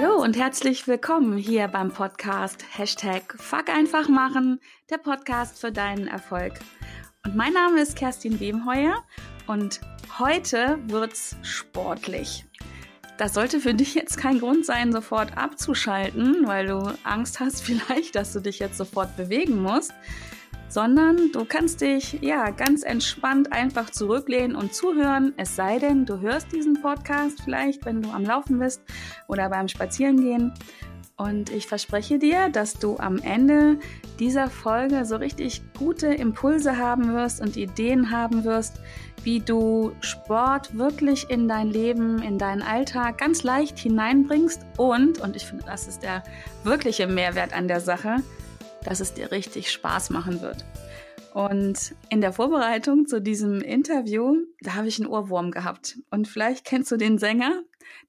Hallo und herzlich willkommen hier beim Podcast Hashtag Fuck einfach machen, der Podcast für deinen Erfolg. Und mein Name ist Kerstin Wemheuer und heute wird's sportlich. Das sollte für dich jetzt kein Grund sein, sofort abzuschalten, weil du Angst hast vielleicht, dass du dich jetzt sofort bewegen musst, sondern du kannst dich ja ganz entspannt einfach zurücklehnen und zuhören, es sei denn, du hörst diesen Podcast vielleicht, wenn du am Laufen bist oder beim Spazierengehen. Und ich verspreche dir, dass du am Ende dieser Folge so richtig gute Impulse haben wirst und Ideen haben wirst, wie du Sport wirklich in dein Leben, in deinen Alltag ganz leicht hineinbringst und, und ich finde, das ist der wirkliche Mehrwert an der Sache, dass es dir richtig Spaß machen wird. Und in der Vorbereitung zu diesem Interview, da habe ich einen Ohrwurm gehabt. Und vielleicht kennst du den Sänger,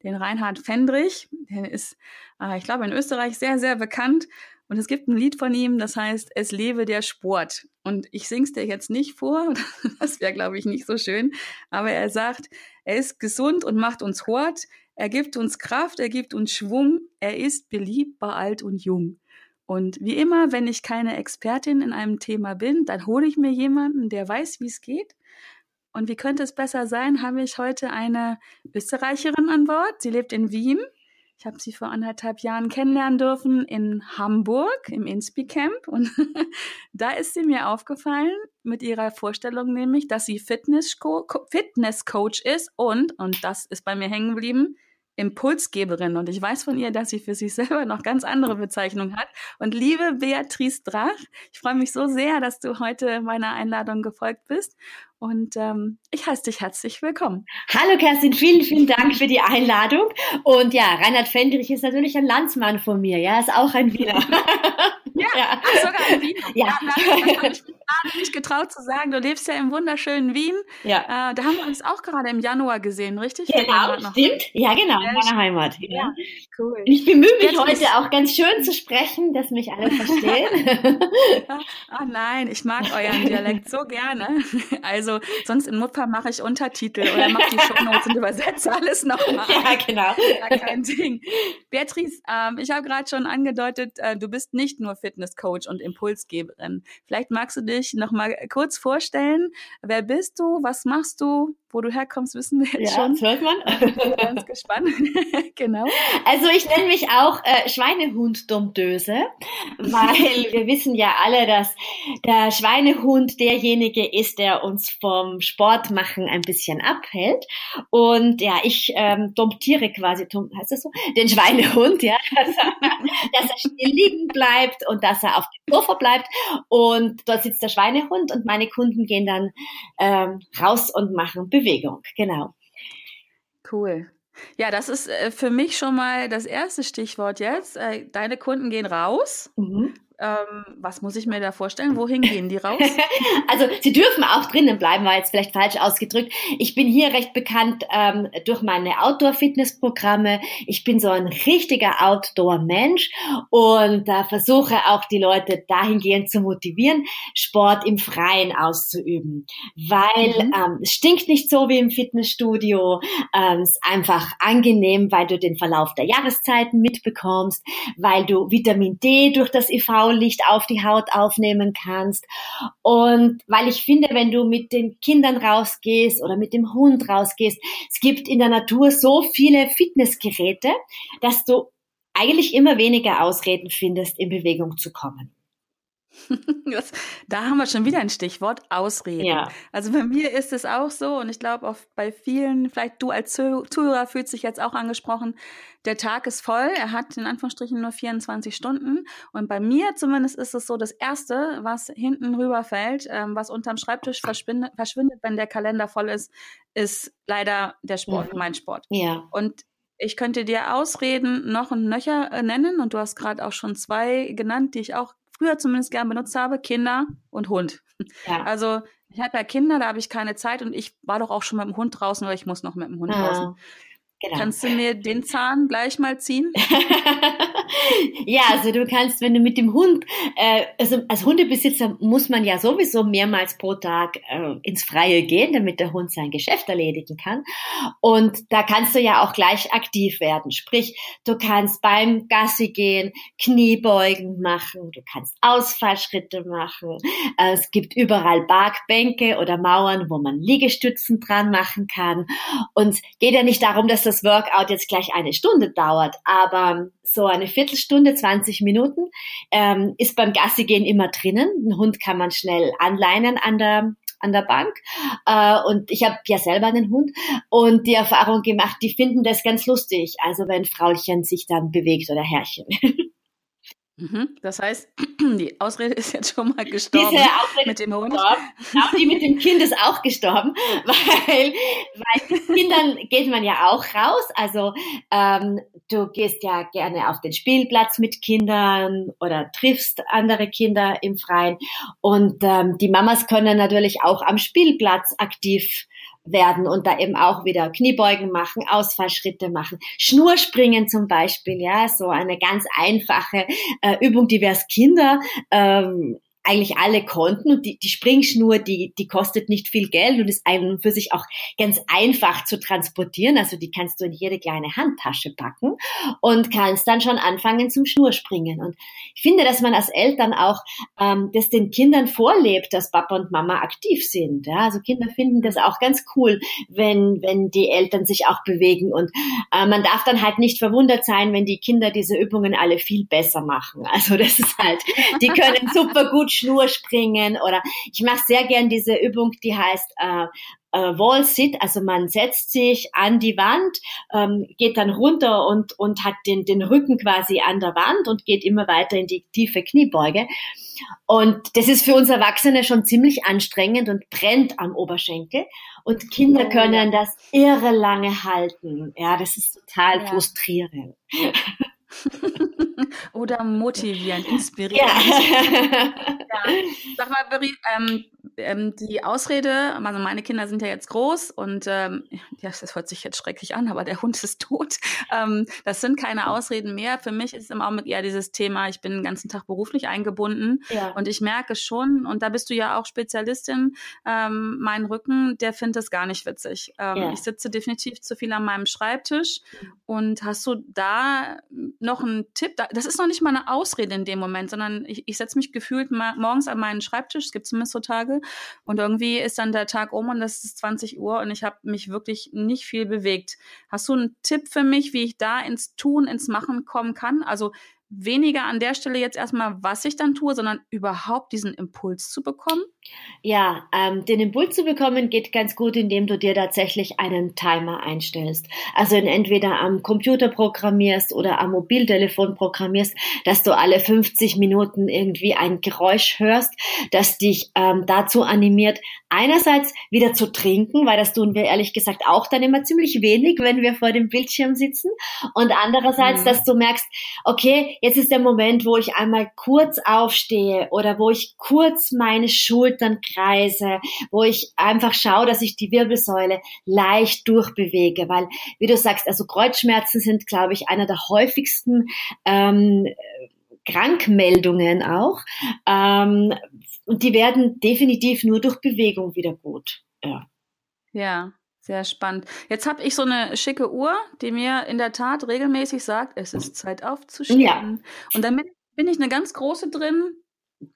den Reinhard Fendrich. Der ist, äh, ich glaube, in Österreich sehr, sehr bekannt. Und es gibt ein Lied von ihm, das heißt Es lebe der Sport. Und ich sing's dir jetzt nicht vor, das wäre, glaube ich, nicht so schön. Aber er sagt, er ist gesund und macht uns Hort. Er gibt uns Kraft, er gibt uns Schwung. Er ist beliebt bei alt und jung. Und wie immer, wenn ich keine Expertin in einem Thema bin, dann hole ich mir jemanden, der weiß, wie es geht. Und wie könnte es besser sein, habe ich heute eine Österreicherin an Bord. Sie lebt in Wien. Ich habe sie vor anderthalb Jahren kennenlernen dürfen in Hamburg im Inspi Camp. Und da ist sie mir aufgefallen mit ihrer Vorstellung nämlich, dass sie Fitnesscoach Fitness ist und, und das ist bei mir hängen geblieben, Impulsgeberin und ich weiß von ihr, dass sie für sich selber noch ganz andere Bezeichnungen hat. Und liebe Beatrice Drach, ich freue mich so sehr, dass du heute meiner Einladung gefolgt bist und ähm, ich heiße dich herzlich willkommen. Hallo Kerstin, vielen, vielen Dank für die Einladung. Und ja, Reinhard Fendrich ist natürlich ein Landsmann von mir, ja, ist auch ein Wiener. ja, ja. sogar ein Wiener. Ja. ja das habe ich gerade nicht getraut zu sagen. Du lebst ja im wunderschönen Wien. Ja. Äh, da haben wir uns auch gerade im Januar gesehen, richtig? Genau, stimmt. Ja, genau, in meiner Heimat. Ja, ja cool. Ich bemühe mich Jetzt heute auch ganz schön zu sprechen, dass mich alle verstehen. Ach nein, ich mag euren Dialekt so gerne. Also sonst im Notfall mache ich Untertitel oder mache die Shownotes und übersetze alles nochmal. Ja, genau. Ja, kein Ding. Beatrice, ähm, ich habe gerade schon angedeutet, äh, du bist nicht nur Fitnesscoach und Impulsgeberin. Vielleicht magst du dich nochmal kurz vorstellen. Wer bist du? Was machst du? Wo du herkommst, wissen wir jetzt ja, schon. Ja, hört man. Ganz gespannt. genau. Also ich nenne mich auch äh, Schweinehund-Dummdöse, weil wir wissen ja alle, dass der Schweinehund derjenige ist, der uns vom Sport machen ein bisschen abhält. Und ja, ich ähm, domptiere quasi, heißt das so, den Schweinehund, ja, dass er, dass er still liegen bleibt und dass er auf dem Sofa bleibt. Und dort sitzt der Schweinehund und meine Kunden gehen dann ähm, raus und machen Bewegung. Genau. Cool. Ja, das ist äh, für mich schon mal das erste Stichwort jetzt. Äh, deine Kunden gehen raus. Mhm. Ähm, was muss ich mir da vorstellen? Wohin gehen die raus? also sie dürfen auch drinnen bleiben, war jetzt vielleicht falsch ausgedrückt. Ich bin hier recht bekannt ähm, durch meine Outdoor-Fitness-Programme. Ich bin so ein richtiger Outdoor-Mensch und äh, versuche auch die Leute dahingehend zu motivieren, Sport im Freien auszuüben. Weil mhm. ähm, es stinkt nicht so wie im Fitnessstudio. Ähm, es ist einfach angenehm, weil du den Verlauf der Jahreszeiten mitbekommst, weil du Vitamin D durch das IV Blaulicht auf die Haut aufnehmen kannst. Und weil ich finde, wenn du mit den Kindern rausgehst oder mit dem Hund rausgehst, es gibt in der Natur so viele Fitnessgeräte, dass du eigentlich immer weniger Ausreden findest, in Bewegung zu kommen. Das, da haben wir schon wieder ein Stichwort, Ausreden. Ja. Also bei mir ist es auch so und ich glaube auch bei vielen, vielleicht du als Zuhörer fühlst dich jetzt auch angesprochen, der Tag ist voll, er hat in Anführungsstrichen nur 24 Stunden und bei mir zumindest ist es so, das Erste, was hinten rüberfällt, ähm, was unterm Schreibtisch verschwindet, verschwindet, wenn der Kalender voll ist, ist leider der Sport, mhm. mein Sport. Ja. Und ich könnte dir Ausreden noch und nöcher äh, nennen und du hast gerade auch schon zwei genannt, die ich auch früher zumindest gern benutzt habe, Kinder und Hund. Ja. Also ich habe ja Kinder, da habe ich keine Zeit und ich war doch auch schon mit dem Hund draußen oder ich muss noch mit dem Hund ja. draußen. Genau. Kannst du mir den Zahn gleich mal ziehen? ja, also du kannst, wenn du mit dem Hund, äh, also als Hundebesitzer muss man ja sowieso mehrmals pro Tag äh, ins Freie gehen, damit der Hund sein Geschäft erledigen kann. Und da kannst du ja auch gleich aktiv werden. Sprich, du kannst beim Gassi gehen, Kniebeugen machen, du kannst Ausfallschritte machen. Äh, es gibt überall Parkbänke oder Mauern, wo man Liegestützen dran machen kann. Und geht ja nicht darum, dass das Workout jetzt gleich eine Stunde dauert, aber so eine Viertelstunde, 20 Minuten ähm, ist beim Gassigehen immer drinnen. Ein Hund kann man schnell anleinen an der an der Bank. Äh, und ich habe ja selber einen Hund und die Erfahrung gemacht, die finden das ganz lustig. Also wenn Fraulchen sich dann bewegt oder Herrchen. Mhm. Das heißt, die Ausrede ist jetzt schon mal gestorben Diese Ausrede mit dem Hund. Genau, die mit dem Kind ist auch gestorben, weil, weil mit Kindern geht man ja auch raus. Also ähm, du gehst ja gerne auf den Spielplatz mit Kindern oder triffst andere Kinder im Freien. Und ähm, die Mamas können natürlich auch am Spielplatz aktiv werden und da eben auch wieder Kniebeugen machen, Ausfallschritte machen, Schnurspringen zum Beispiel, ja, so eine ganz einfache äh, Übung, die wir als Kinder ähm, eigentlich alle konnten und die, die Springschnur, die, die kostet nicht viel Geld und ist ein für sich auch ganz einfach zu transportieren. Also die kannst du in jede kleine Handtasche packen und kannst dann schon anfangen zum Schnurspringen. Und ich finde, dass man als Eltern auch ähm, das den Kindern vorlebt, dass Papa und Mama aktiv sind. Ja? Also Kinder finden das auch ganz cool, wenn, wenn die Eltern sich auch bewegen. Und äh, man darf dann halt nicht verwundert sein, wenn die Kinder diese Übungen alle viel besser machen. Also das ist halt, die können super gut Schnurspringen oder ich mache sehr gern diese Übung, die heißt äh, äh, Wall Sit, also man setzt sich an die Wand, ähm, geht dann runter und, und hat den, den Rücken quasi an der Wand und geht immer weiter in die tiefe Kniebeuge. Und das ist für uns Erwachsene schon ziemlich anstrengend und brennt am Oberschenkel. Und Kinder oh, können das irre lange halten. Ja, das ist total ja. frustrierend. Oder motivierend, inspirierend. Ja. ja. Sag mal, Beri, ähm, ähm, die Ausrede, also meine Kinder sind ja jetzt groß und ähm, ja, das hört sich jetzt schrecklich an, aber der Hund ist tot. Ähm, das sind keine Ausreden mehr. Für mich ist im Augenblick eher dieses Thema, ich bin den ganzen Tag beruflich eingebunden ja. und ich merke schon, und da bist du ja auch Spezialistin, ähm, mein Rücken, der findet es gar nicht witzig. Ähm, ja. Ich sitze definitiv zu viel an meinem Schreibtisch und hast du da noch einen Tipp? Das ist noch nicht mal eine Ausrede in dem Moment, sondern ich, ich setze mich gefühlt morgens an meinen Schreibtisch, es gibt zumindest so Tage, und irgendwie ist dann der Tag um und es ist 20 Uhr und ich habe mich wirklich nicht viel bewegt. Hast du einen Tipp für mich, wie ich da ins Tun, ins Machen kommen kann? Also weniger an der Stelle jetzt erstmal, was ich dann tue, sondern überhaupt diesen Impuls zu bekommen? Ja, ähm, den Impuls zu bekommen geht ganz gut, indem du dir tatsächlich einen Timer einstellst. Also entweder am Computer programmierst oder am Mobiltelefon programmierst, dass du alle 50 Minuten irgendwie ein Geräusch hörst, das dich ähm, dazu animiert, einerseits wieder zu trinken, weil das tun wir ehrlich gesagt auch dann immer ziemlich wenig, wenn wir vor dem Bildschirm sitzen. Und andererseits, mhm. dass du merkst, okay, jetzt ist der Moment, wo ich einmal kurz aufstehe oder wo ich kurz meine Schultern kreise, wo ich einfach schaue, dass ich die Wirbelsäule leicht durchbewege, weil, wie du sagst, also Kreuzschmerzen sind, glaube ich, einer der häufigsten ähm, Krankmeldungen auch. Ähm, und die werden definitiv nur durch Bewegung wieder gut. Ja. Ja, sehr spannend. Jetzt habe ich so eine schicke Uhr, die mir in der Tat regelmäßig sagt, es ist Zeit aufzustehen. Ja. Und damit bin ich eine ganz große drin,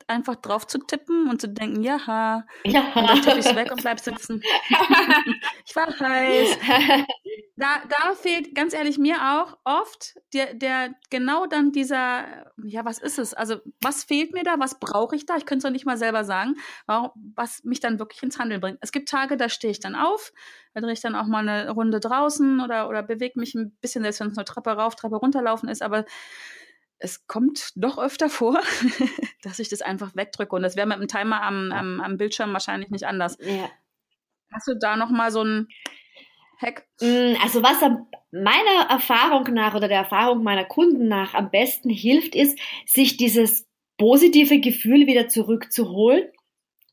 einfach drauf zu tippen und zu denken, ja, ja. und dann tippe ich es weg und bleib sitzen. ich war heiß. Da, da fehlt ganz ehrlich mir auch oft der, der genau dann dieser, ja, was ist es? Also was fehlt mir da? Was brauche ich da? Ich könnte es doch nicht mal selber sagen, was mich dann wirklich ins Handeln bringt. Es gibt Tage, da stehe ich dann auf, da drehe ich dann auch mal eine Runde draußen oder, oder bewege mich ein bisschen, selbst wenn es nur Treppe rauf, Treppe runterlaufen ist, aber es kommt doch öfter vor, dass ich das einfach wegdrücke. Und das wäre mit dem Timer am, am, am, Bildschirm wahrscheinlich nicht anders. Ja. Hast du da noch mal so ein Hack? Mm, also was meiner Erfahrung nach oder der Erfahrung meiner Kunden nach am besten hilft, ist, sich dieses positive Gefühl wieder zurückzuholen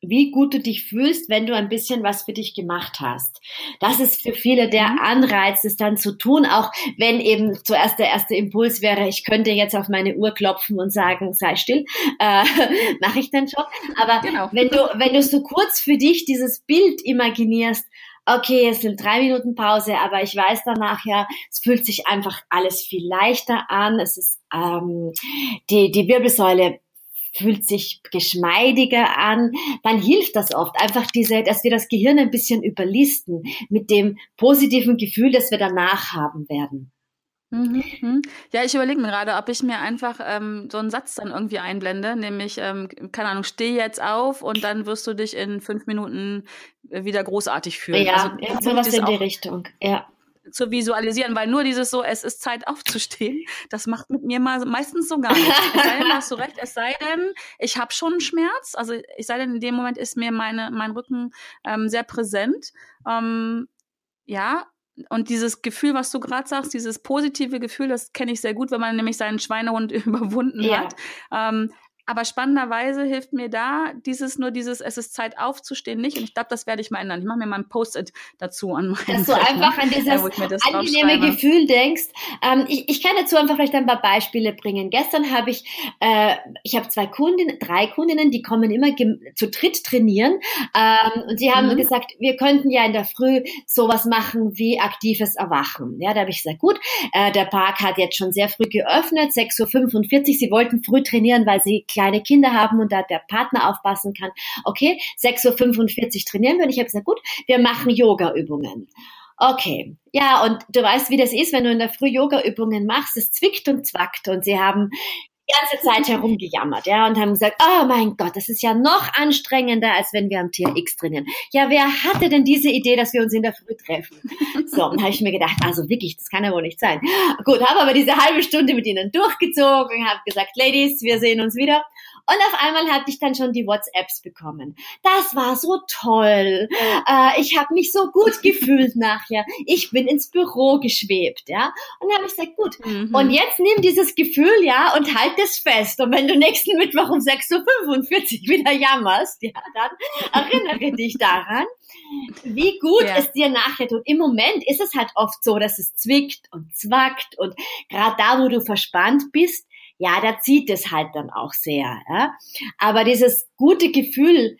wie gut du dich fühlst, wenn du ein bisschen was für dich gemacht hast. Das ist für viele der mhm. Anreiz, es dann zu tun, auch wenn eben zuerst der erste Impuls wäre, ich könnte jetzt auf meine Uhr klopfen und sagen, sei still, äh, mache ich dann schon. Aber genau. wenn du, wenn du so kurz für dich dieses Bild imaginierst, okay, es sind drei Minuten Pause, aber ich weiß danach ja, es fühlt sich einfach alles viel leichter an. Es ist ähm, die die Wirbelsäule fühlt sich geschmeidiger an, dann hilft das oft einfach diese, dass wir das Gehirn ein bisschen überlisten mit dem positiven Gefühl, das wir danach haben werden. Mhm, mhm. Ja, ich überlege mir gerade, ob ich mir einfach ähm, so einen Satz dann irgendwie einblende, nämlich, ähm, keine Ahnung, steh jetzt auf und dann wirst du dich in fünf Minuten wieder großartig fühlen. Ja, also, sowas in die Richtung, ja zu visualisieren, weil nur dieses so, es ist Zeit aufzustehen, das macht mit mir mal meistens so gar nichts. Es sei denn, hast du recht, es sei denn, ich habe schon einen Schmerz, also ich sei denn, in dem Moment ist mir meine, mein Rücken ähm, sehr präsent. Ähm, ja, und dieses Gefühl, was du gerade sagst, dieses positive Gefühl, das kenne ich sehr gut, wenn man nämlich seinen Schweinehund überwunden ja. hat. Ähm, aber spannenderweise hilft mir da dieses nur dieses, es ist Zeit aufzustehen nicht. Und ich glaube, das werde ich mal ändern. Ich mache mir mal ein Post-it dazu an meinen Dass du einfach an dieses äh, angenehme Gefühl denkst. Ähm, ich, ich kann dazu einfach vielleicht ein paar Beispiele bringen. Gestern habe ich, äh, ich habe zwei Kundinnen, drei Kundinnen, die kommen immer zu dritt trainieren. Ähm, und sie haben mhm. gesagt, wir könnten ja in der Früh sowas machen wie aktives Erwachen. Ja, da habe ich gesagt, gut, äh, der Park hat jetzt schon sehr früh geöffnet, 6.45 Uhr. Sie wollten früh trainieren, weil sie kleine Kinder haben und da der Partner aufpassen kann. Okay, 6.45 Uhr trainieren wir und ich habe gesagt, gut, wir machen Yoga-Übungen. Okay, ja, und du weißt, wie das ist, wenn du in der Früh Yoga-Übungen machst, es zwickt und zwackt und sie haben ganze Zeit herumgejammert, ja, und haben gesagt, oh mein Gott, das ist ja noch anstrengender, als wenn wir am TRX trainieren. Ja, wer hatte denn diese Idee, dass wir uns in der Früh treffen? So, und habe ich mir gedacht, also wirklich, das kann ja wohl nicht sein. Gut, habe aber diese halbe Stunde mit ihnen durchgezogen, habe gesagt, Ladies, wir sehen uns wieder. Und auf einmal hatte ich dann schon die WhatsApps bekommen. Das war so toll. Äh, ich habe mich so gut gefühlt nachher. Ich bin ins Büro geschwebt, ja. Und dann habe ich gesagt, gut. Mhm. Und jetzt nimm dieses Gefühl, ja, und halt es fest. Und wenn du nächsten Mittwoch um 6.45 Uhr wieder jammerst, ja, dann erinnere dich daran, wie gut ja. es dir nachher tut. Im Moment ist es halt oft so, dass es zwickt und zwackt und gerade da, wo du verspannt bist, ja, da zieht es halt dann auch sehr. Ja? Aber dieses gute Gefühl,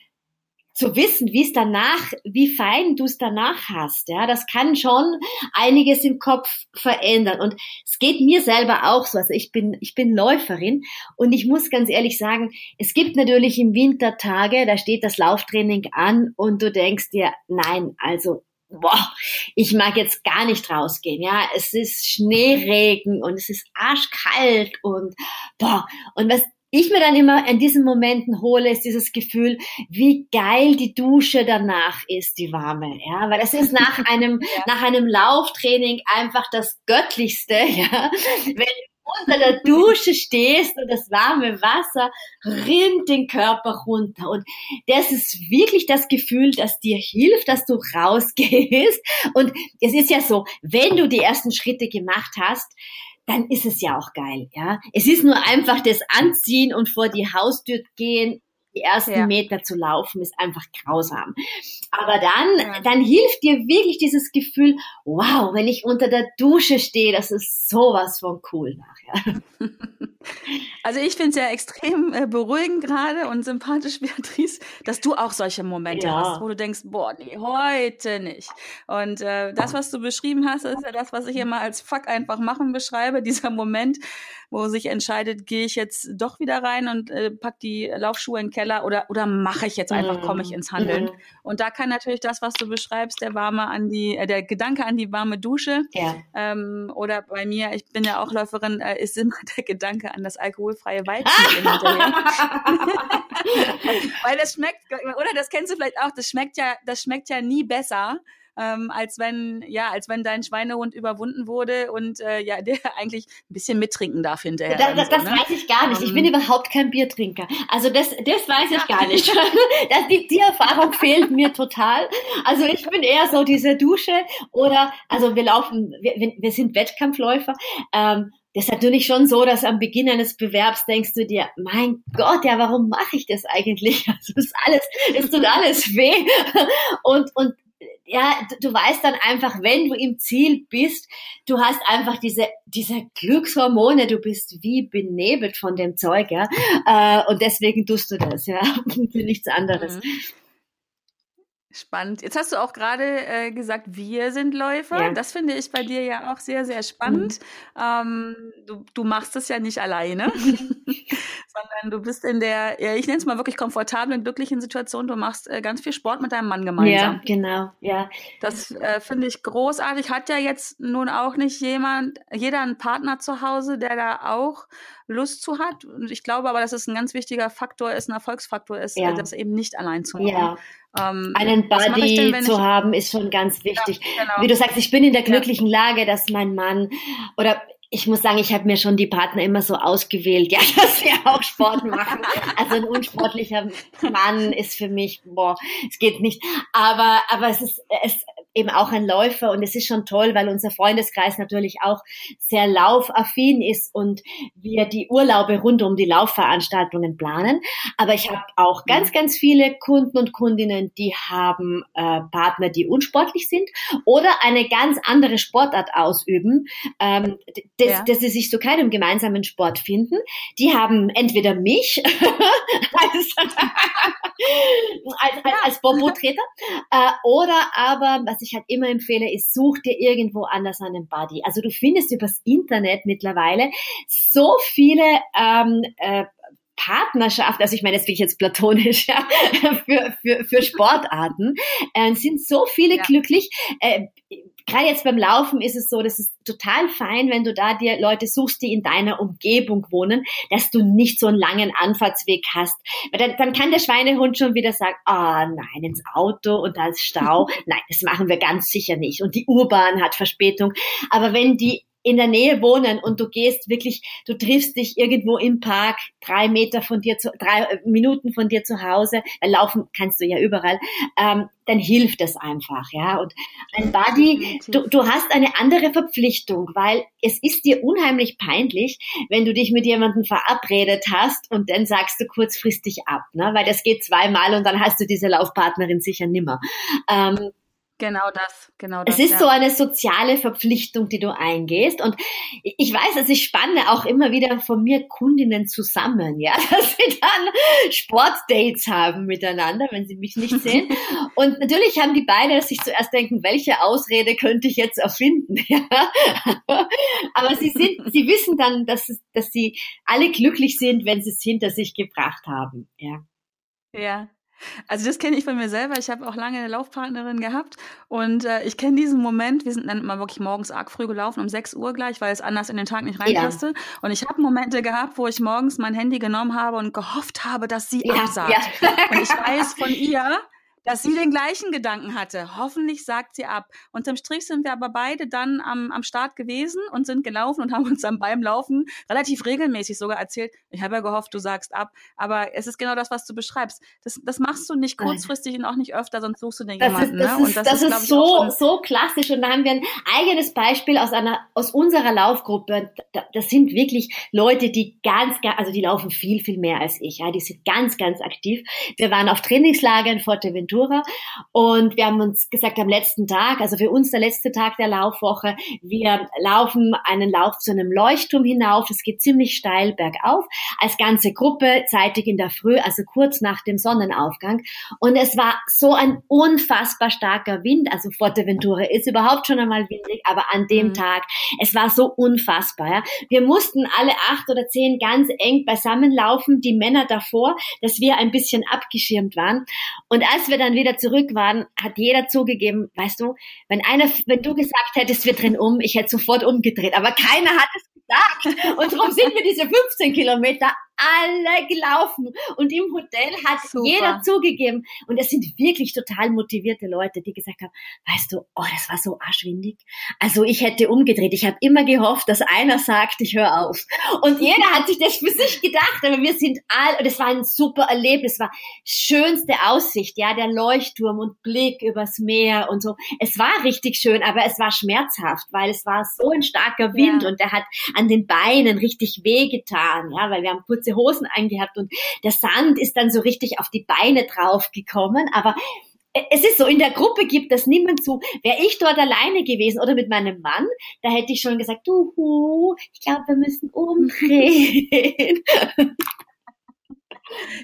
zu wissen, wie es danach, wie fein du es danach hast, ja, das kann schon einiges im Kopf verändern. Und es geht mir selber auch so. Also ich bin, ich bin Läuferin und ich muss ganz ehrlich sagen, es gibt natürlich im Winter Tage, da steht das Lauftraining an und du denkst dir, nein, also boah, ich mag jetzt gar nicht rausgehen, ja, es ist Schneeregen und es ist arschkalt und boah, und was ich mir dann immer in diesen Momenten hole, ist dieses Gefühl, wie geil die Dusche danach ist, die warme, ja, weil es ist nach einem, ja. nach einem Lauftraining einfach das Göttlichste, ja, wenn unter der Dusche stehst und das warme Wasser rinnt den Körper runter. Und das ist wirklich das Gefühl, das dir hilft, dass du rausgehst. Und es ist ja so, wenn du die ersten Schritte gemacht hast, dann ist es ja auch geil, ja. Es ist nur einfach das Anziehen und vor die Haustür gehen, die ersten ja. Meter zu laufen, ist einfach grausam. Aber dann, ja. dann hilft dir wirklich dieses Gefühl, wow, wenn ich unter der Dusche stehe, das ist sowas von cool nachher. Also ich finde es ja extrem äh, beruhigend gerade und sympathisch, Beatrice, dass du auch solche Momente ja. hast, wo du denkst, boah, nee, heute nicht. Und äh, das, was du beschrieben hast, ist ja das, was ich immer als Fuck einfach machen beschreibe, dieser Moment, wo sich entscheidet, gehe ich jetzt doch wieder rein und äh, pack die Laufschuhe in den Keller oder, oder mache ich jetzt einfach, komme ich ins Handeln. Mhm. Und da kann natürlich das, was du beschreibst, der warme an die, äh, der Gedanke an die warme Dusche ja. ähm, oder bei mir, ich bin ja auch Läuferin, äh, ist immer der Gedanke an das alkoholfreie Weizen Weil das schmeckt, oder das kennst du vielleicht auch, das schmeckt ja, das schmeckt ja nie besser ähm, als wenn, ja, als wenn dein Schweinehund überwunden wurde und äh, ja, der eigentlich ein bisschen mittrinken darf hinterher. Da, das, so, das ne? weiß ich gar nicht. Ich bin ähm. überhaupt kein Biertrinker. Also das, das weiß ich gar nicht. das, die, die Erfahrung fehlt mir total. Also ich bin eher so diese Dusche oder, also wir laufen, wir, wir sind Wettkampfläufer. Ähm, das ist natürlich schon so, dass am Beginn eines Bewerbs denkst du dir, mein Gott, ja, warum mache ich das eigentlich? Also ist alles, es tut alles weh. Und, und ja, du, du weißt dann einfach, wenn du im Ziel bist, du hast einfach diese, diese Glückshormone, du bist wie benebelt von dem Zeug, ja. Äh, und deswegen tust du das, ja, für nichts anderes. Mhm. Spannend. Jetzt hast du auch gerade äh, gesagt, wir sind Läufer. Ja. Das finde ich bei dir ja auch sehr, sehr spannend. Mhm. Ähm, du, du machst es ja nicht alleine, sondern du bist in der, ja, ich nenne es mal wirklich komfortablen, glücklichen Situation. Du machst äh, ganz viel Sport mit deinem Mann gemeinsam. Ja, genau, ja. Das äh, finde ich großartig. Hat ja jetzt nun auch nicht jemand, jeder einen Partner zu Hause, der da auch Lust zu hat. Und ich glaube aber, dass es ein ganz wichtiger Faktor ist, ein Erfolgsfaktor ist, ja. das eben nicht allein zu machen. Ja. Ähm, Einen Buddy denn, zu haben ist schon ganz wichtig. Ja, genau. Wie du sagst, ich bin in der glücklichen ja. Lage, dass mein Mann oder ich muss sagen, ich habe mir schon die Partner immer so ausgewählt, ja, dass sie auch Sport machen. Also ein unsportlicher Mann ist für mich, boah, es geht nicht. Aber, aber es ist, es, eben auch ein Läufer und es ist schon toll, weil unser Freundeskreis natürlich auch sehr laufaffin ist und wir die Urlaube rund um die Laufveranstaltungen planen. Aber ich habe auch ganz, ganz viele Kunden und Kundinnen, die haben äh, Partner, die unsportlich sind oder eine ganz andere Sportart ausüben, ähm, dass, ja. dass sie sich zu keinem gemeinsamen Sport finden. Die haben entweder mich als, als, als, als Bobo-Treter äh, oder aber, was was ich halt immer empfehle, ist, such dir irgendwo anders einen Buddy. Also du findest übers Internet mittlerweile so viele ähm, äh, Partnerschaft, also ich meine, das will ich jetzt platonisch, ja, für, für, für Sportarten, äh, sind so viele ja. glücklich. Äh, Gerade jetzt beim Laufen ist es so, das ist total fein, wenn du da dir Leute suchst, die in deiner Umgebung wohnen, dass du nicht so einen langen Anfahrtsweg hast. Weil dann, dann kann der Schweinehund schon wieder sagen, ah oh, nein, ins Auto und da ist Stau. nein, das machen wir ganz sicher nicht. Und die U-Bahn hat Verspätung. Aber wenn die in der Nähe wohnen und du gehst wirklich, du triffst dich irgendwo im Park, drei Meter von dir zu, drei Minuten von dir zu Hause, weil laufen kannst du ja überall, ähm, dann hilft es einfach, ja. Und ein Buddy, du, du hast eine andere Verpflichtung, weil es ist dir unheimlich peinlich, wenn du dich mit jemandem verabredet hast und dann sagst du kurzfristig ab, ne? Weil das geht zweimal und dann hast du diese Laufpartnerin sicher nimmer. Ähm, Genau das, genau das. Es ist ja. so eine soziale Verpflichtung, die du eingehst. Und ich weiß, also ich spanne auch immer wieder von mir Kundinnen zusammen, ja, dass sie dann Sportdates haben miteinander, wenn sie mich nicht sehen. Und natürlich haben die beide sich zuerst denken, welche Ausrede könnte ich jetzt erfinden, ja. Aber sie sind, sie wissen dann, dass, dass sie alle glücklich sind, wenn sie es hinter sich gebracht haben, ja. Ja, also das kenne ich von mir selber. Ich habe auch lange eine Laufpartnerin gehabt und äh, ich kenne diesen Moment. Wir sind dann immer wirklich morgens arg früh gelaufen, um 6 Uhr gleich, weil es anders in den Tag nicht reinpasste. Ja. Und ich habe Momente gehabt, wo ich morgens mein Handy genommen habe und gehofft habe, dass sie ja, absagt. Ja. und ich weiß von ihr, dass sie den gleichen Gedanken hatte. Hoffentlich sagt sie ab. Unterm Strich sind wir aber beide dann am, am Start gewesen und sind gelaufen und haben uns dann beim Laufen relativ regelmäßig sogar erzählt, ich habe ja gehofft, du sagst ab. Aber es ist genau das, was du beschreibst. Das, das machst du nicht kurzfristig und auch nicht öfter, sonst suchst du den das jemanden. Ist, das ne? ist, das, das ist, ist so, so klassisch. Und da haben wir ein eigenes Beispiel aus einer, aus unserer Laufgruppe. Das sind wirklich Leute, die ganz, also die laufen viel, viel mehr als ich. Ja, die sind ganz, ganz aktiv. Wir waren auf Trainingslager in Forteventura Futura. Und wir haben uns gesagt, am letzten Tag, also für uns der letzte Tag der Laufwoche, wir laufen einen Lauf zu einem Leuchtturm hinauf. Es geht ziemlich steil bergauf, als ganze Gruppe, zeitig in der Früh, also kurz nach dem Sonnenaufgang. Und es war so ein unfassbar starker Wind. Also Forteventura ist überhaupt schon einmal windig, aber an dem mhm. Tag, es war so unfassbar. Ja. Wir mussten alle acht oder zehn ganz eng beisammen laufen, die Männer davor, dass wir ein bisschen abgeschirmt waren. Und als wir dann wieder zurück waren, hat jeder zugegeben, weißt du, wenn einer, wenn du gesagt hättest, wir drehen um, ich hätte sofort umgedreht. Aber keiner hat es gesagt. Und darum sind wir diese 15 Kilometer alle gelaufen. Und im Hotel hat Super. jeder zugegeben. Und es sind wirklich total motivierte Leute, die gesagt haben, weißt du, oh, das war so arschwindig. Also ich hätte umgedreht. Ich habe immer gehofft, dass einer sagt, ich höre auf. Und jeder hat sich das für sich gedacht. Aber wir sind all, und es war ein super Erlebnis. Es war schönste Aussicht, ja, der Leuchtturm und Blick übers Meer und so. Es war richtig schön, aber es war schmerzhaft, weil es war so ein starker Wind ja. und der hat an den Beinen richtig wehgetan, ja, weil wir haben kurze Hosen angehabt und der Sand ist dann so richtig auf die Beine drauf gekommen, aber es ist so, in der Gruppe gibt es niemand zu. Wäre ich dort alleine gewesen oder mit meinem Mann, da hätte ich schon gesagt, du, ich glaube, wir müssen umdrehen.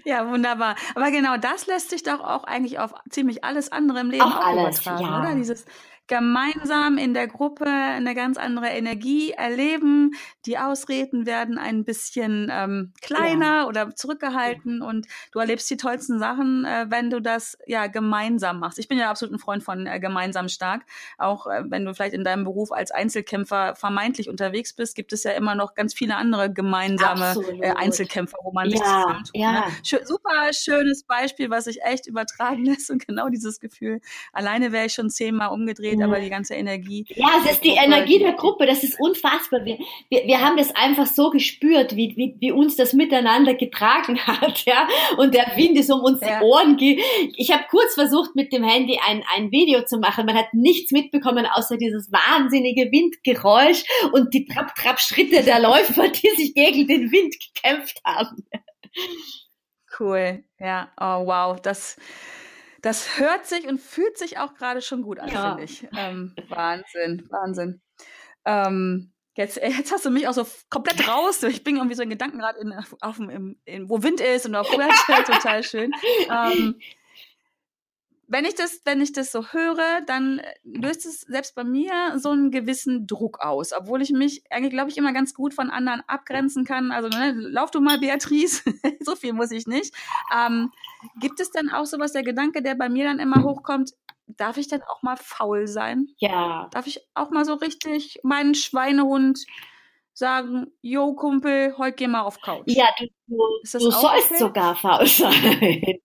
Ja, wunderbar. Aber genau das lässt sich doch auch eigentlich auf ziemlich alles andere im Leben auch, auch alles, übertragen, ja. oder? Dieses gemeinsam in der Gruppe eine ganz andere Energie erleben. Die Ausreden werden ein bisschen ähm, kleiner ja. oder zurückgehalten ja. und du erlebst die tollsten Sachen, äh, wenn du das ja gemeinsam machst. Ich bin ja absolut ein Freund von äh, gemeinsam stark. Auch äh, wenn du vielleicht in deinem Beruf als Einzelkämpfer vermeintlich unterwegs bist, gibt es ja immer noch ganz viele andere gemeinsame äh, Einzelkämpfer, wo man sich ja. zusammentut. Ja. Ne? Schö super schönes Beispiel, was sich echt übertragen lässt und genau dieses Gefühl. Alleine wäre ich schon zehnmal umgedreht geht, aber die ganze Energie. Ja, es ist die Energie der Gruppe, das ist unfassbar. Wir, wir, wir haben das einfach so gespürt, wie, wie, wie uns das miteinander getragen hat, ja. Und der Wind ist um uns ja. die Ohren ge Ich habe kurz versucht, mit dem Handy ein, ein Video zu machen. Man hat nichts mitbekommen, außer dieses wahnsinnige Windgeräusch und die Trab-Trab-Schritte der Läufer, die sich gegen den Wind gekämpft haben. Cool, ja, oh wow, das das hört sich und fühlt sich auch gerade schon gut an, ja. finde ich. Ähm, Wahnsinn, Wahnsinn. Ähm, jetzt, äh, jetzt hast du mich auch so komplett raus. Ich bin irgendwie so in Gedanken gerade in, auf, in, in, wo Wind ist und auf Fuerte, total schön. Ähm, wenn ich das, wenn ich das so höre, dann löst es selbst bei mir so einen gewissen Druck aus, obwohl ich mich eigentlich, glaube ich, immer ganz gut von anderen abgrenzen kann. Also ne, lauf du mal, Beatrice, so viel muss ich nicht. Ähm, gibt es denn auch sowas, der Gedanke, der bei mir dann immer hochkommt, darf ich denn auch mal faul sein? Ja. Darf ich auch mal so richtig meinen Schweinehund sagen, jo Kumpel, heute geh mal auf Couch. Ja, du, du, du sollst okay? sogar faul sein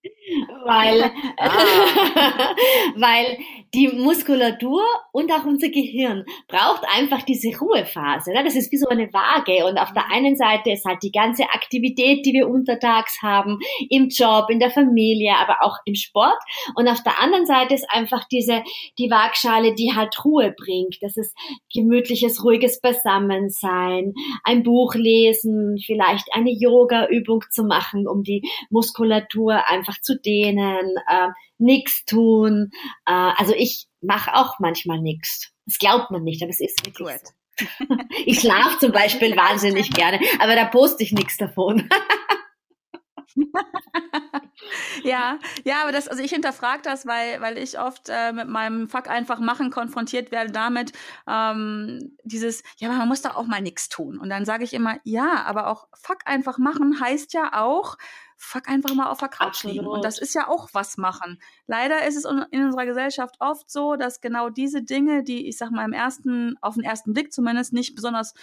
weil, ah. weil die Muskulatur und auch unser Gehirn braucht einfach diese Ruhephase. Ne? Das ist wie so eine Waage. Und auf der einen Seite ist halt die ganze Aktivität, die wir untertags haben, im Job, in der Familie, aber auch im Sport. Und auf der anderen Seite ist einfach diese, die Waagschale, die halt Ruhe bringt. Das ist gemütliches, ruhiges Beisammensein, ein Buch lesen, vielleicht eine Yoga-Übung zu machen, um die Muskulatur einfach zu dehnen, äh, nichts tun. Äh, also ich mache auch manchmal nichts. Das glaubt man nicht, aber es ist wirklich Gut. so. Ich schlafe zum Beispiel wahnsinnig gerne, aber da poste ich nichts davon. ja, ja, aber das, also ich hinterfrage das, weil, weil ich oft äh, mit meinem Fuck einfach machen konfrontiert werde damit, ähm, dieses, ja, man muss doch auch mal nichts tun. Und dann sage ich immer, ja, aber auch Fuck einfach machen heißt ja auch, fuck einfach mal auf der Couch liegen. Und das ist ja auch was machen. Leider ist es in unserer Gesellschaft oft so, dass genau diese Dinge, die ich sag mal im ersten, auf den ersten Blick zumindest nicht besonders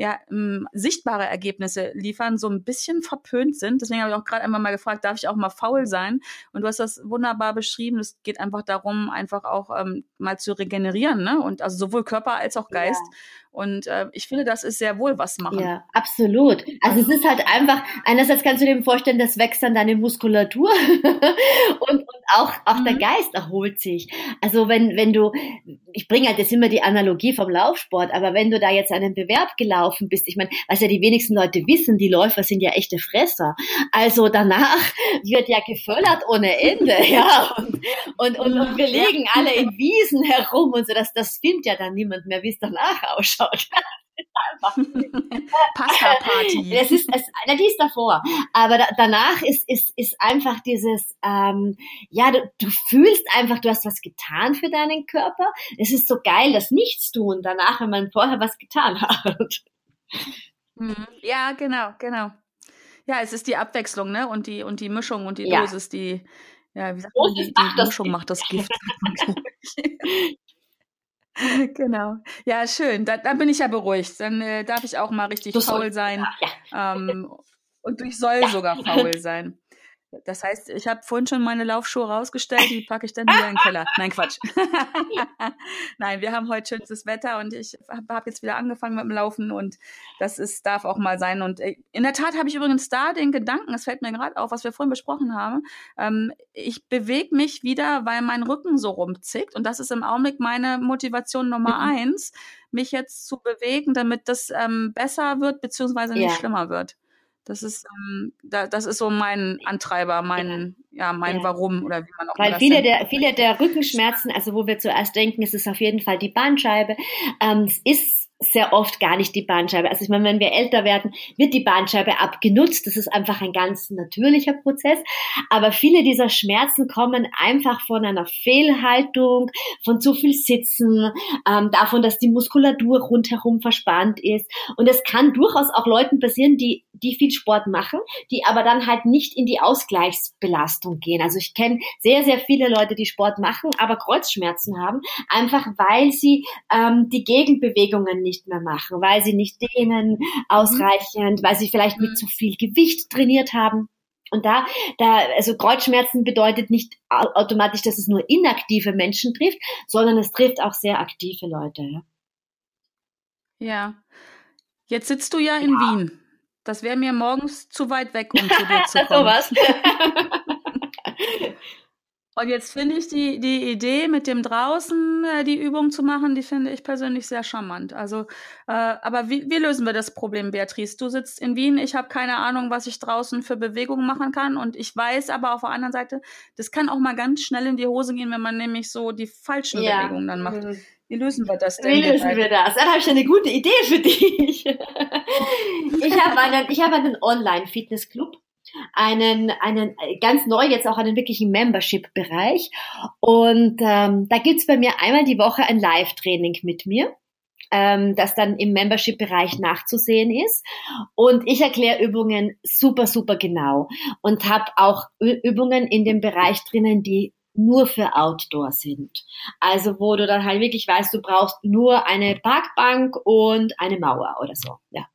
ja, ähm, sichtbare Ergebnisse liefern, so ein bisschen verpönt sind. Deswegen habe ich auch gerade einmal mal gefragt, darf ich auch mal faul sein? Und du hast das wunderbar beschrieben. Es geht einfach darum, einfach auch ähm, mal zu regenerieren, ne? Und also sowohl Körper als auch Geist. Ja. Und äh, ich finde, das ist sehr wohl was machen. Ja, absolut. Also es ist halt einfach, einerseits kannst du dir vorstellen, das wächst dann deine Muskulatur und, und auch, auch mhm. der Geist erholt sich. Also wenn, wenn du, ich bringe halt jetzt immer die Analogie vom Laufsport, aber wenn du da jetzt einen Bewerb gelaufen bist, ich meine, was ja die wenigsten Leute wissen, die Läufer sind ja echte Fresser. Also danach wird ja gefördert ohne Ende, ja. Und, und, und, und wir legen alle in Wiesen herum und so, das, das filmt ja dann niemand mehr, wie es danach ausschaut. Pasta-Party. Das ist, es, na, die ist davor. Aber da, danach ist, ist, ist einfach dieses, ähm, ja, du, du fühlst einfach, du hast was getan für deinen Körper. Es ist so geil, das Nichtstun danach, wenn man vorher was getan hat. Mhm. Ja, genau, genau. Ja, es ist die Abwechslung, ne? Und die, und die Mischung und die ja. Dosis, die, ja, wie sagt man, die, die Mischung macht das Gift. genau. Ja, schön. Da, dann bin ich ja beruhigt. Dann äh, darf ich auch mal richtig das faul sein. Ja. Ähm, und ich soll sogar faul sein. Das heißt, ich habe vorhin schon meine Laufschuhe rausgestellt, die packe ich dann wieder in den Keller. Nein, Quatsch. Nein, wir haben heute schönes Wetter und ich habe hab jetzt wieder angefangen mit dem Laufen und das ist, darf auch mal sein. Und äh, in der Tat habe ich übrigens da den Gedanken, es fällt mir gerade auf, was wir vorhin besprochen haben. Ähm, ich bewege mich wieder, weil mein Rücken so rumzickt und das ist im Augenblick meine Motivation Nummer mhm. eins, mich jetzt zu bewegen, damit das ähm, besser wird, beziehungsweise nicht ja. schlimmer wird. Das ist, ähm, da, das ist so mein Antreiber, mein, ja, mein ja. Warum oder wie man auch Weil viele der, viele der Rückenschmerzen, also wo wir zuerst denken, es ist auf jeden Fall die Bandscheibe, ähm, es ist sehr oft gar nicht die Bandscheibe. Also ich meine, wenn wir älter werden, wird die Bandscheibe abgenutzt. Das ist einfach ein ganz natürlicher Prozess. Aber viele dieser Schmerzen kommen einfach von einer Fehlhaltung, von zu viel Sitzen, ähm, davon, dass die Muskulatur rundherum verspannt ist. Und es kann durchaus auch Leuten passieren, die, die viel Sport machen, die aber dann halt nicht in die Ausgleichsbelastung gehen. Also ich kenne sehr, sehr viele Leute, die Sport machen, aber Kreuzschmerzen haben, einfach weil sie ähm, die Gegenbewegungen nicht mehr machen, weil sie nicht dehnen ausreichend, weil sie vielleicht mit mhm. zu viel Gewicht trainiert haben. Und da, da, also Kreuzschmerzen bedeutet nicht automatisch, dass es nur inaktive Menschen trifft, sondern es trifft auch sehr aktive Leute. Ja. ja. Jetzt sitzt du ja in ja. Wien. Das wäre mir morgens zu weit weg, um zu dir zu kommen. so was. Und jetzt finde ich die, die Idee, mit dem draußen äh, die Übung zu machen, die finde ich persönlich sehr charmant. Also, äh, aber wie, wie lösen wir das Problem, Beatrice? Du sitzt in Wien, ich habe keine Ahnung, was ich draußen für Bewegungen machen kann. Und ich weiß aber auf der anderen Seite, das kann auch mal ganz schnell in die Hose gehen, wenn man nämlich so die falschen ja. Bewegungen dann macht. Mhm. Wie lösen wir das denn? Wie lösen wir das? Dann habe ich eine gute Idee für dich. ich habe einen, ich hab einen Online-Fitnessclub einen, einen ganz neu jetzt auch einen wirklichen Membership-Bereich. Und ähm, da gibt's bei mir einmal die Woche ein Live-Training mit mir ähm, das dann im Membership-Bereich nachzusehen ist. Und ich erkläre Übungen super, super genau und habe auch Übungen in dem Bereich drinnen, die nur für Outdoor sind. Also wo du dann halt wirklich weißt, du brauchst nur eine Parkbank und eine Mauer oder so. Ja.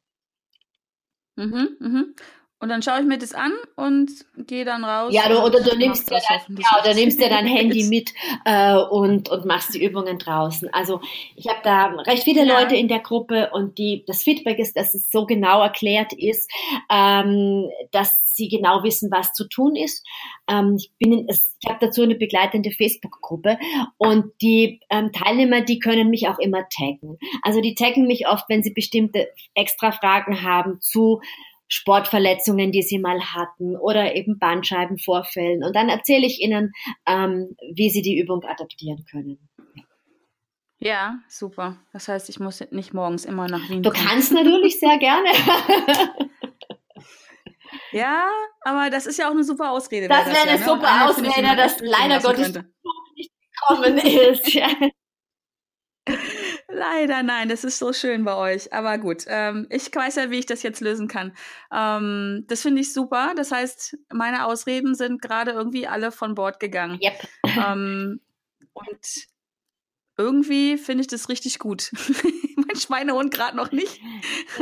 Mhm, mhm. Und dann schaue ich mir das an und gehe dann raus. Ja, du, oder du nimmst dir dann, ja, oder nimmst dir dein Handy mit äh, und, und machst die Übungen draußen. Also ich habe da recht viele ja. Leute in der Gruppe und die das Feedback ist, dass es so genau erklärt ist, ähm, dass sie genau wissen, was zu tun ist. Ähm, ich bin in, ich habe dazu eine begleitende Facebook-Gruppe und die ähm, Teilnehmer, die können mich auch immer taggen. Also die taggen mich oft, wenn sie bestimmte extra Fragen haben zu Sportverletzungen, die sie mal hatten oder eben Bandscheibenvorfällen. Und dann erzähle ich ihnen, ähm, wie sie die Übung adaptieren können. Ja, super. Das heißt, ich muss nicht morgens immer nach Wien. Du kommen. kannst natürlich sehr gerne. ja, aber das ist ja auch eine super Ausrede. Das wäre eine ja, ne? super Ausrede, dass leider Gottes nicht gekommen ist. Ja. Leider nein, das ist so schön bei euch. Aber gut, ähm, ich weiß ja, wie ich das jetzt lösen kann. Ähm, das finde ich super. Das heißt, meine Ausreden sind gerade irgendwie alle von Bord gegangen. Yep. Ähm, und irgendwie finde ich das richtig gut. Schweinehund gerade noch nicht.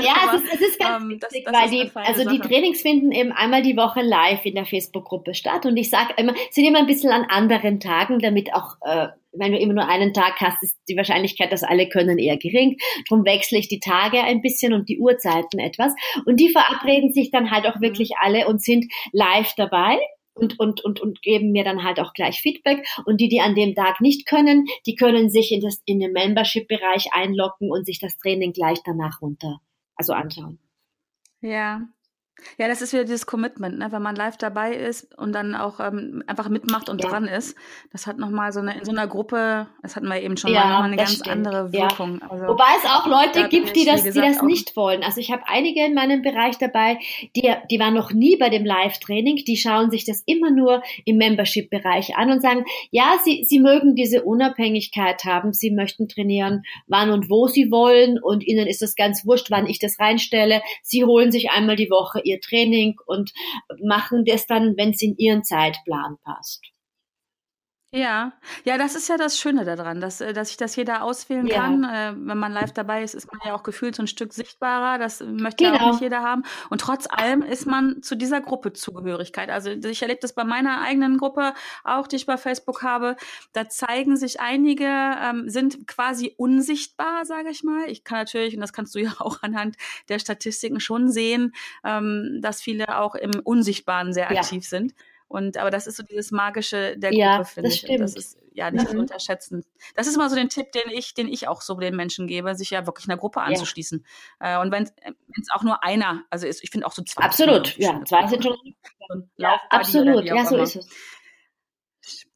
Ja, Aber, es, ist, es ist ganz ähm, das, das weil die, also Sache. die Trainings finden eben einmal die Woche live in der Facebook-Gruppe statt. Und ich sage immer, sind immer ein bisschen an anderen Tagen, damit auch äh, wenn du immer nur einen Tag hast, ist die Wahrscheinlichkeit, dass alle können, eher gering. Drum wechsle ich die Tage ein bisschen und die Uhrzeiten etwas. Und die verabreden sich dann halt auch wirklich alle und sind live dabei und, und, und, und geben mir dann halt auch gleich Feedback. Und die, die an dem Tag nicht können, die können sich in, das, in den Membership-Bereich einloggen und sich das Training gleich danach runter, also anschauen. Ja, ja, das ist wieder dieses Commitment, ne? wenn man live dabei ist und dann auch ähm, einfach mitmacht und ja. dran ist. Das hat nochmal so eine, in so einer Gruppe, das hatten wir eben schon ja, mal, nochmal eine ganz stimmt. andere Wirkung. Ja. Also, Wobei es auch Leute gibt, die das, gesagt, die das nicht wollen. Also ich habe einige in meinem Bereich dabei, die, die waren noch nie bei dem Live-Training, die schauen sich das immer nur im Membership-Bereich an und sagen, ja, sie, sie mögen diese Unabhängigkeit haben, sie möchten trainieren, wann und wo sie wollen und ihnen ist das ganz wurscht, wann ich das reinstelle. Sie holen sich einmal die Woche ihr Training und machen das dann, wenn es in ihren Zeitplan passt. Ja, ja, das ist ja das Schöne daran, dass, äh, dass sich das jeder auswählen Ja. kann. Äh, wenn man live dabei ist, ist man ja auch gefühlt so ein Stück sichtbarer. Das möchte ja auch Genau. nicht jeder haben. Und trotz allem ist man zu dieser Gruppe Zugehörigkeit. Also ich erlebe das bei meiner eigenen Gruppe auch, die ich bei Facebook habe. Da zeigen sich einige, ähm, sind quasi unsichtbar, sage ich mal. Ich kann natürlich, und das kannst du ja auch anhand der Statistiken schon sehen, ähm, dass viele auch im Unsichtbaren sehr Ja. aktiv sind. Und aber das ist so dieses Magische der Ja, Gruppe, finde ich. Und das ist ja nicht zu Mhm. unterschätzen. Das ist mal so den Tipp, den ich, den ich auch so den Menschen gebe, sich ja wirklich einer Gruppe Ja. anzuschließen. Äh, und wenn es auch nur einer, also ist, ich finde auch so zwei. Absolut, ja. Zwei sind schon. Ja, absolut. Ja, so immer. ist es.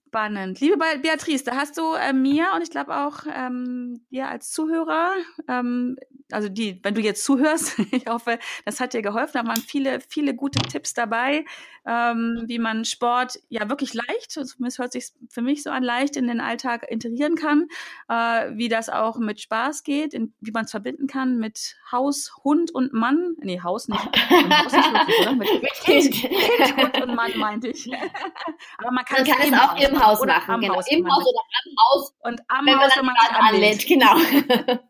Spannend. Liebe Be- Beatrice, da hast du äh, mir und ich glaube auch ähm, dir als Zuhörer, ähm, also die, wenn du jetzt zuhörst, ich hoffe, das hat dir geholfen. Da waren viele, viele gute Tipps dabei, ähm, wie man Sport ja wirklich leicht, zumindest hört sich für mich so an, leicht in den Alltag integrieren kann, äh, wie das auch mit Spaß geht, in, wie man es verbinden kann mit Haus, Hund und Mann. Nee, Haus nicht. Haus nicht wirklich, oder? Mit Kind, Kind. Hund und Mann meinte ich. Aber man kann, Man kann es auch im Haus machen. Genau. Haus, Im man Haus oder am Haus, und am wenn man Haus, dann wenn man anlädt. anlädt. Genau.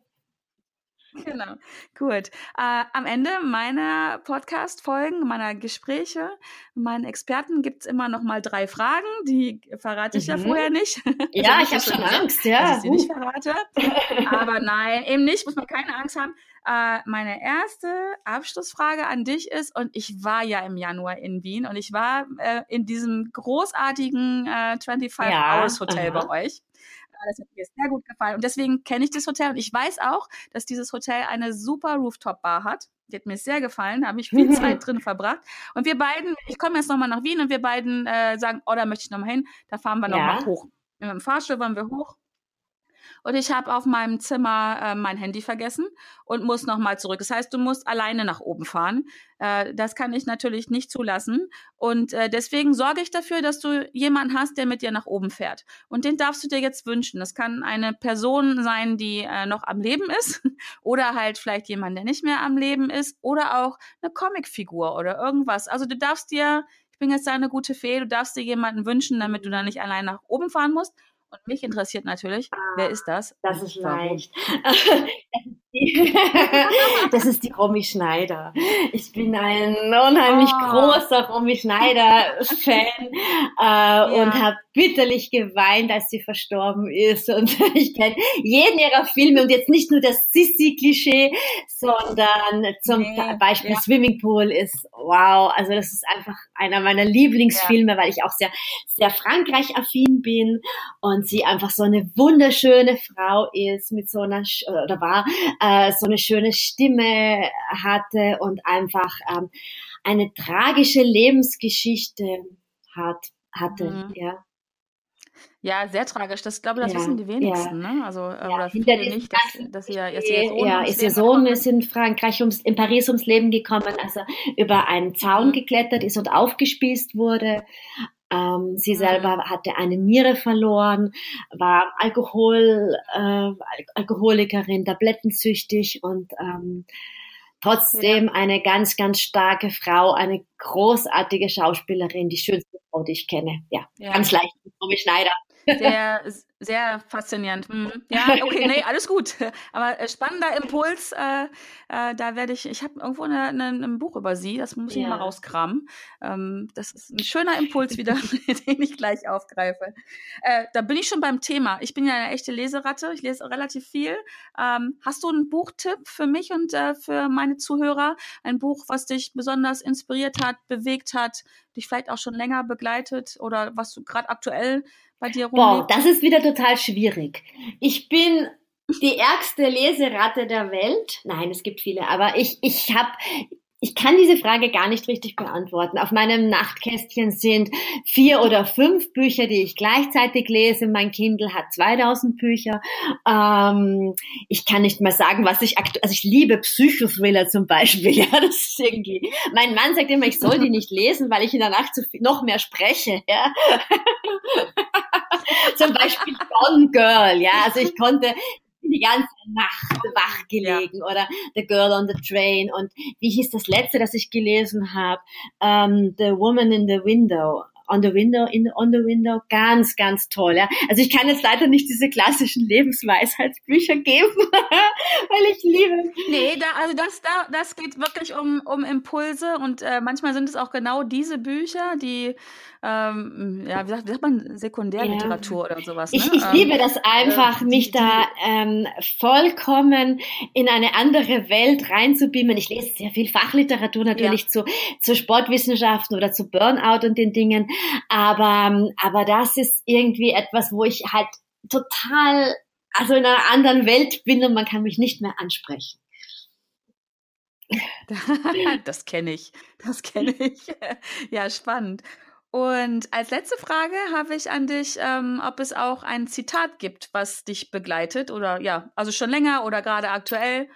Genau, gut. Äh, am Ende meiner Podcast-Folgen, meiner Gespräche, meinen Experten gibt's immer noch mal drei Fragen. Die verrate ich ja Mhm. vorher nicht. Ja, hab ich habe ja schon Angst. Dass Ja. ich sie nicht verrate. Aber nein, eben nicht, muss man keine Angst haben. Äh, meine erste Abschlussfrage an dich ist, und ich war ja im Januar in Wien und ich war äh, in diesem großartigen äh, 25 Ja, Hours Hotel aha. bei euch. Das hat mir sehr gut gefallen. Und deswegen kenne ich das Hotel. Und ich weiß auch, dass dieses Hotel eine super Rooftop-Bar hat. Die hat mir sehr gefallen. Da habe ich viel Zeit drin verbracht. Und wir beiden, ich komme jetzt nochmal nach Wien und wir beiden äh, sagen, oh, da möchte ich nochmal hin. Da fahren wir nochmal Ja. hoch. Mit dem Fahrstuhl waren wir hoch. Und ich habe auf meinem Zimmer äh, mein Handy vergessen und muss nochmal zurück. Das heißt, du musst alleine nach oben fahren. Äh, das kann ich natürlich nicht zulassen. Und äh, deswegen sorge ich dafür, dass du jemanden hast, der mit dir nach oben fährt. Und den darfst du dir jetzt wünschen. Das kann eine Person sein, die äh, noch am Leben ist. Oder halt vielleicht jemand, der nicht mehr am Leben ist. Oder auch eine Comicfigur oder irgendwas. Also du darfst dir, ich bin jetzt eine gute Fee, du darfst dir jemanden wünschen, damit du dann nicht allein nach oben fahren musst. Und mich interessiert natürlich, wer ist das? Das ist warum? leicht. Das ist die, Romy Schneider. Ich bin ein unheimlich Oh. großer Romy Schneider-Fan äh, und habe bitterlich geweint, als sie verstorben ist. Und ich kenne jeden ihrer Filme und jetzt nicht nur das Sissi-Klischee, sondern zum Nee, Beispiel ja. Swimmingpool ist wow. Also das ist einfach einer meiner Lieblingsfilme, weil ich auch sehr, sehr Frankreich-affin bin und sie einfach so eine wunderschöne Frau ist mit so einer oder war äh, so eine schöne Stimme hatte und einfach ähm, eine tragische Lebensgeschichte hat hatte Mhm. ja Ja, sehr tragisch. Das ich glaube, das Ja, wissen die wenigsten, ne? Also Ja, oder viele nicht, dass, dass ihr, dass ihr Sohn ja, ist ihr Sohn ist in Frankreich ums, in Paris ums Leben gekommen, als er über einen Zaun Mhm. geklettert ist und aufgespießt wurde. Ähm, sie Mhm. selber hatte eine Niere verloren, war Alkohol, äh, Al Alkoholikerin, tablettensüchtig und ähm, trotzdem eine ganz, ganz starke Frau, eine großartige Schauspielerin, die schönste Frau, die ich kenne. Ja, Ja. ganz leicht, Romy Schneider. Sehr, sehr faszinierend. Mhm. Ja, okay, nee, alles gut. Aber äh, spannender Impuls. Äh, äh, da werde ich, ich habe irgendwo eine, eine, ein Buch über sie, das muss ich Ja. mal rauskramen. Ähm, das ist ein schöner Impuls wieder, den ich gleich aufgreife. Äh, da bin ich schon beim Thema. Ich bin ja eine echte Leseratte, ich lese relativ viel. Ähm, hast du einen Buchtipp für mich und äh, für meine Zuhörer? Ein Buch, was dich besonders inspiriert hat, bewegt hat, dich vielleicht auch schon länger begleitet oder was du gerade aktuell bei dir Boah, rumliegt? das ist wieder total schwierig. Ich bin die ärgste Leseratte der Welt. Nein, es gibt viele, aber ich, ich habe, ich kann diese Frage gar nicht richtig beantworten. Auf meinem Nachtkästchen sind vier oder fünf Bücher, die ich gleichzeitig lese. Mein Kindle hat 2000 Bücher. Ähm, ich kann nicht mal sagen, was ich aktuell, also ich liebe Psychothriller zum Beispiel. Ja, das ist irgendwie, mein Mann sagt immer, ich soll die nicht lesen, weil ich in der Nacht so viel, noch mehr spreche. Ja. zum Beispiel Gone Girl, ja, also ich konnte die ganze Nacht wach gelegen oder The Girl on the Train und wie hieß das letzte, das ich gelesen habe? Ähm, the Woman in the Window. On the window, in, on the window, ganz, ganz toll. Ja. Also ich kann jetzt leider nicht diese klassischen Lebensweisheitsbücher geben, weil ich liebe. Nee, da, also das, da, das geht wirklich um, um Impulse und äh, manchmal sind es auch genau diese Bücher, die ähm, ja, wie sagt, wie sagt man, Sekundärliteratur ja. oder sowas. Ne? Ich, ich ähm, liebe das einfach, äh, mich die, da ähm, vollkommen in eine andere Welt reinzubeamen. Ich lese sehr viel Fachliteratur natürlich ja. zu, zu Sportwissenschaften oder zu Burnout und den Dingen, aber, aber das ist irgendwie etwas, wo ich halt total, also in einer anderen Welt bin und man kann mich nicht mehr ansprechen. Das kenne ich. Das kenne ich. Ja, spannend. Und als letzte Frage habe ich an dich, ähm, ob es auch ein Zitat gibt, was dich begleitet oder ja, also schon länger oder gerade aktuell,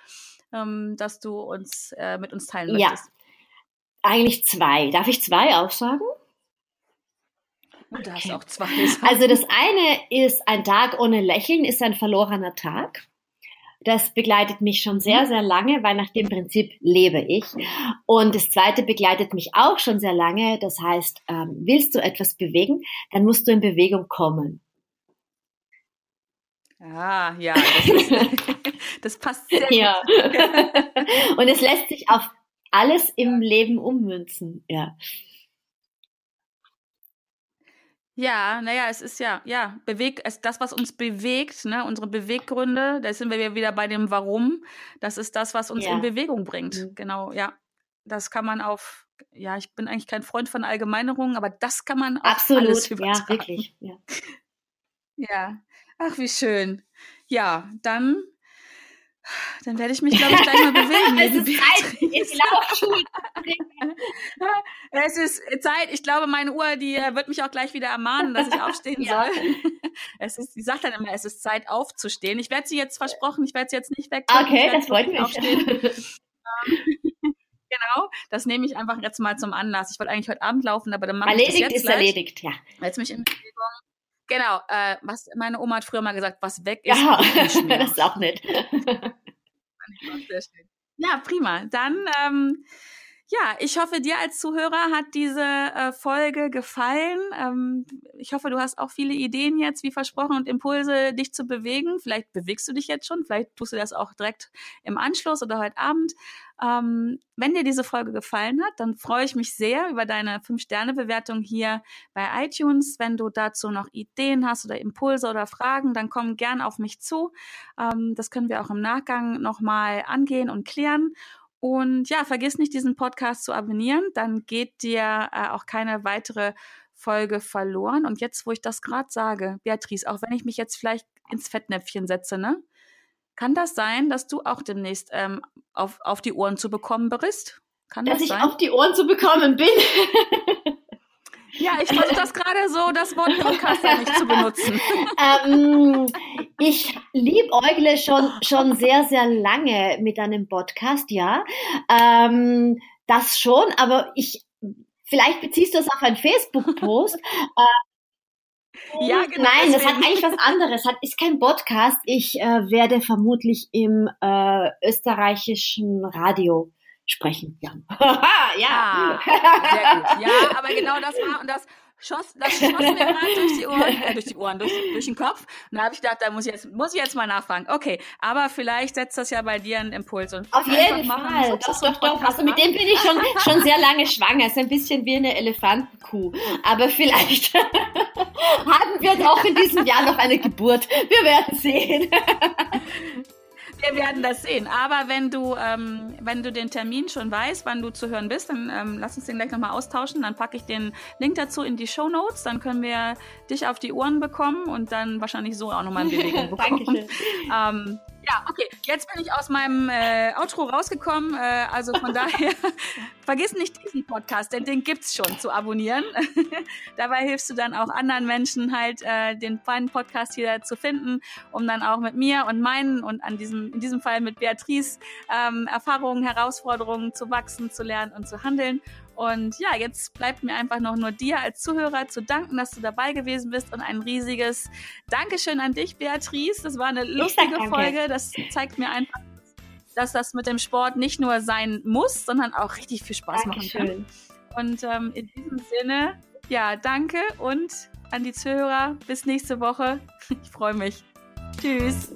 ähm, dass du uns äh, mit uns teilen möchtest. Ja, eigentlich zwei. Darf ich zwei aufsagen? Oh, du hast auch zwei. Also das eine ist ein Tag ohne Lächeln, ist ein verlorener Tag. Das begleitet mich schon sehr, mhm. sehr lange, weil nach dem Prinzip lebe ich. Und das zweite begleitet mich auch schon sehr lange. Das heißt, ähm, willst du etwas bewegen, dann musst du in Bewegung kommen. Ah, ja, das, ist, das passt sehr gut. Ja. Und es lässt sich auf alles im Leben ummünzen, ja. Ja, naja, es ist ja, ja, bewegt, es, das, was uns bewegt, ne, unsere Beweggründe, da sind wir wieder bei dem Warum, das ist das, was uns ja. in Bewegung bringt. Mhm. Genau, ja. Das kann man auf, ja, ich bin eigentlich kein Freund von Allgemeinerungen, aber das kann man auf Absolut, alles übertragen. ja, wirklich, ja. ja, ach, wie schön. Ja, dann dann werde ich mich, glaube ich, gleich mal bewegen. es ist Zeit, ich glaube Es ist Zeit. Ich glaube, meine Uhr, die äh, wird mich auch gleich wieder ermahnen, dass ich aufstehen ja. soll. Es ist, sie sagt dann immer, es ist Zeit aufzustehen. Ich werde sie jetzt versprochen, ich werde sie jetzt nicht weg. Okay, das freut mich. genau, das nehme ich einfach jetzt mal zum Anlass. Ich wollte eigentlich heute Abend laufen, aber dann mache ich das jetzt ist gleich. erledigt, ja. Jetzt mich in Bewegung. Genau, äh, was meine Oma hat früher mal gesagt, was weg ist, ja, das ist auch nett. ja, prima. Dann ähm, ja, ich hoffe, dir als Zuhörer hat diese äh, Folge gefallen. Ähm, ich hoffe, du hast auch viele Ideen jetzt, wie versprochen, und Impulse, dich zu bewegen. Vielleicht bewegst du dich jetzt schon, vielleicht tust du das auch direkt im Anschluss oder heute Abend. Ähm, wenn dir diese Folge gefallen hat, dann freue ich mich sehr über deine 5-Sterne-Bewertung hier bei iTunes. Wenn du dazu noch Ideen hast oder Impulse oder Fragen, dann komm gern auf mich zu. Ähm, das können wir auch im Nachgang nochmal angehen und klären. Und ja, vergiss nicht, diesen Podcast zu abonnieren, dann geht dir äh, auch keine weitere Folge verloren. Und jetzt, wo ich das gerade sage, Beatrice, auch wenn ich mich jetzt vielleicht ins Fettnäpfchen setze, ne? Kann das sein, dass du auch demnächst ähm, auf, auf die Ohren zu bekommen bist? Kann dass das sein? ich auf die Ohren zu bekommen bin. Ja, ich versuche das gerade so, das Wort Podcaster nicht zu benutzen. ähm, ich liebäugle schon, schon sehr, sehr lange mit einem Podcast, ja. Ähm, das schon, aber ich, vielleicht beziehst du es auf einen Facebook-Post. äh, ja, genau. Nein, das hat eigentlich was anderes. Hat, ist kein Podcast. Ich äh, werde vermutlich im äh, österreichischen Radio sprechen. Ja, ja. Ah, sehr gut. Ja, aber genau das war und das schoss, das schoss mir gerade durch die Ohren, äh, durch die Ohren, durch, durch den Kopf. Und da habe ich gedacht, da muss ich jetzt, muss ich jetzt mal nachfragen. Okay, aber vielleicht setzt das ja bei dir einen Impuls und auf jeden Fall. Doch, doch, doch. Also mit dem bin ich schon schon sehr lange schwanger. Ist ein bisschen wie eine Elefantenkuh. Aber vielleicht haben wir auch in diesem Jahr noch eine Geburt. Wir werden sehen. Wir werden das sehen. Aber wenn du, ähm, wenn du den Termin schon weißt, wann du zu hören bist, dann ähm, lass uns den gleich nochmal austauschen. Dann packe ich den Link dazu in die Show Notes. Dann können wir dich auf die Ohren bekommen und dann wahrscheinlich so auch nochmal in Bewegung bekommen. Dankeschön. Ähm, ja, okay. Jetzt bin ich aus meinem äh, Outro rausgekommen. Äh, also von daher, vergiss nicht diesen Podcast, denn den gibt's schon zu abonnieren. Dabei hilfst du dann auch anderen Menschen halt, äh, den feinen Podcast hier zu finden, um dann auch mit mir und meinen und an diesem, in diesem Fall mit Beatrice ähm, Erfahrungen, Herausforderungen zu wachsen, zu lernen und zu handeln. Und ja, jetzt bleibt mir einfach noch nur dir als Zuhörer zu danken, dass du dabei gewesen bist und ein riesiges Dankeschön an dich, Beatrice. Das war eine lustige Folge. Das zeigt mir einfach, dass das mit dem Sport nicht nur sein muss, sondern auch richtig viel Spaß Dankeschön. machen kann. Und ähm, in diesem Sinne Ja, danke und an die Zuhörer bis nächste Woche. Ich freue mich. Tschüss.